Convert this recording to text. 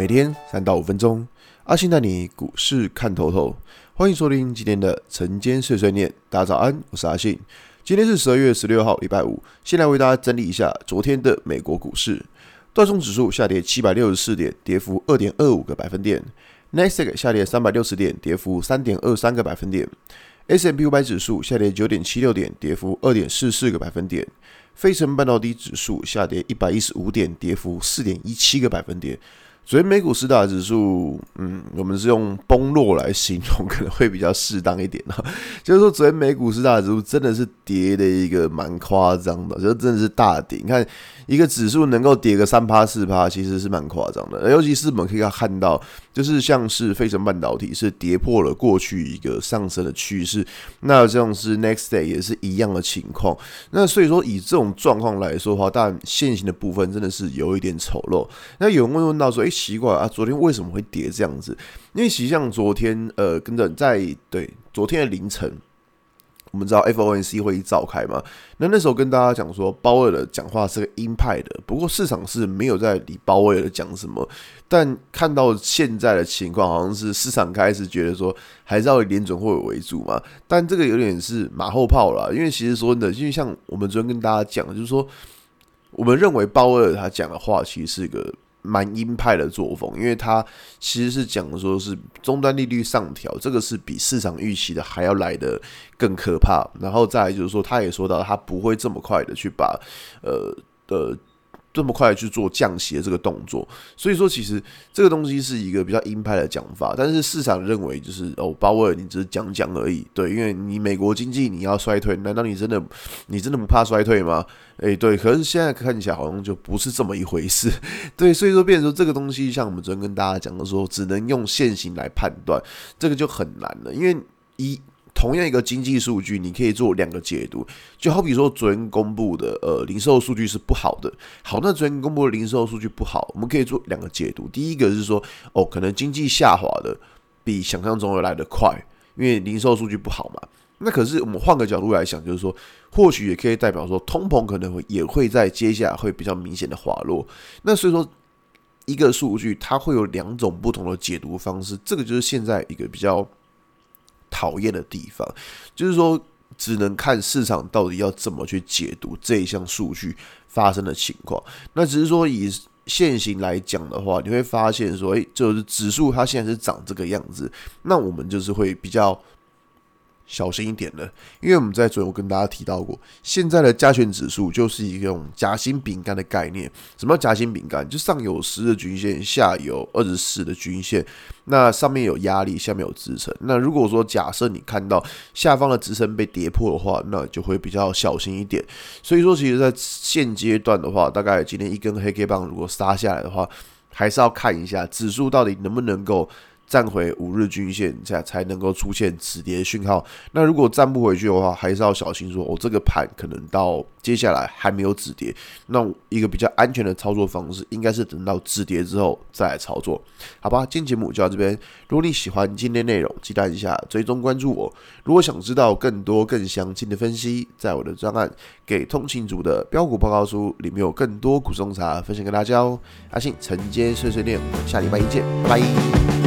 每天三到五分钟，阿信带你股市看透透。欢迎收听今天的晨间碎碎念。大家早安，我是阿信。今天是十二月十六号，礼拜五。先来为大家整理一下昨天的美国股市。道琼指数下跌七百六十四点，跌幅二点二五个百分点。纳斯达克下跌三百六十点，跌幅三点二三个百分点。；S M P 五百指数下跌九点七六点，跌幅二点四四个百分点。费城半导体指数下跌一百一十五点，跌幅四点一七个百分点。昨天美股四大指数，嗯，我们是用崩落来形容，可能会比较适当一点哈。就是说，昨天美股四大指数真的是跌的一个蛮夸张的，就真的是大跌。你看，一个指数能够跌个三趴四趴，其实是蛮夸张的。尤其是我们可以看到，就是像是费城半导体是跌破了过去一个上升的趋势，那像是 Next Day 也是一样的情况。那所以说，以这种状况来说的话，当然现行的部分真的是有一点丑陋。那有人会问到说，诶，奇怪啊，昨天为什么会跌这样子？因为其实像昨天，呃，跟着在对昨天的凌晨。我们知道 FOMC 会议召开嘛？那那时候跟大家讲说，鲍威尔的讲话是个鹰派的，不过市场是没有在理鲍威尔讲什么。但看到现在的情况，好像是市场开始觉得说，还是要以联准会为主嘛。但这个有点是马后炮了，因为其实说真的，因为像我们昨天跟大家讲，就是说，我们认为鲍威尔他讲的话，其实是一个。蛮鹰派的作风，因为他其实是讲说是终端利率上调，这个是比市场预期的还要来的更可怕。然后再来就是说，他也说到他不会这么快的去把呃的。这么快去做降息的这个动作，所以说其实这个东西是一个比较鹰派的讲法，但是市场认为就是哦，鲍威尔你只是讲讲而已，对，因为你美国经济你要衰退，难道你真的你真的不怕衰退吗？诶，对，可是现在看起来好像就不是这么一回事，对，所以说变成说这个东西，像我们昨天跟大家讲的说，只能用现行来判断，这个就很难了，因为一。同样一个经济数据，你可以做两个解读，就好比说昨天公布的呃零售数据是不好的，好，那昨天公布的零售数据不好，我们可以做两个解读。第一个是说，哦，可能经济下滑的比想象中的来得快，因为零售数据不好嘛。那可是我们换个角度来想，就是说，或许也可以代表说，通膨可能会也会在接下来会比较明显的滑落。那所以说，一个数据它会有两种不同的解读方式，这个就是现在一个比较。讨厌的地方，就是说，只能看市场到底要怎么去解读这一项数据发生的情况。那只是说，以现行来讲的话，你会发现说，诶，就是指数它现在是长这个样子，那我们就是会比较。小心一点的，因为我们在昨天我跟大家提到过，现在的加权指数就是一种夹心饼干的概念。什么叫夹心饼干？就上有十的均线，下有二十四的均线，那上面有压力，下面有支撑。那如果说假设你看到下方的支撑被跌破的话，那就会比较小心一点。所以说，其实，在现阶段的话，大概今天一根黑 K 棒如果杀下来的话，还是要看一下指数到底能不能够。站回五日均线，这样才能够出现止跌讯号。那如果站不回去的话，还是要小心说，哦，这个盘可能到接下来还没有止跌。那一个比较安全的操作方式，应该是等到止跌之后再来操作，好吧？今天节目就到这边。如果你喜欢今天内容，记得一下追踪关注我。如果想知道更多更详尽的分析，在我的专案《给通勤族的标股报告书》里面有更多股种茶分享给大家哦。阿信晨间碎碎念，我们下礼拜一见，拜。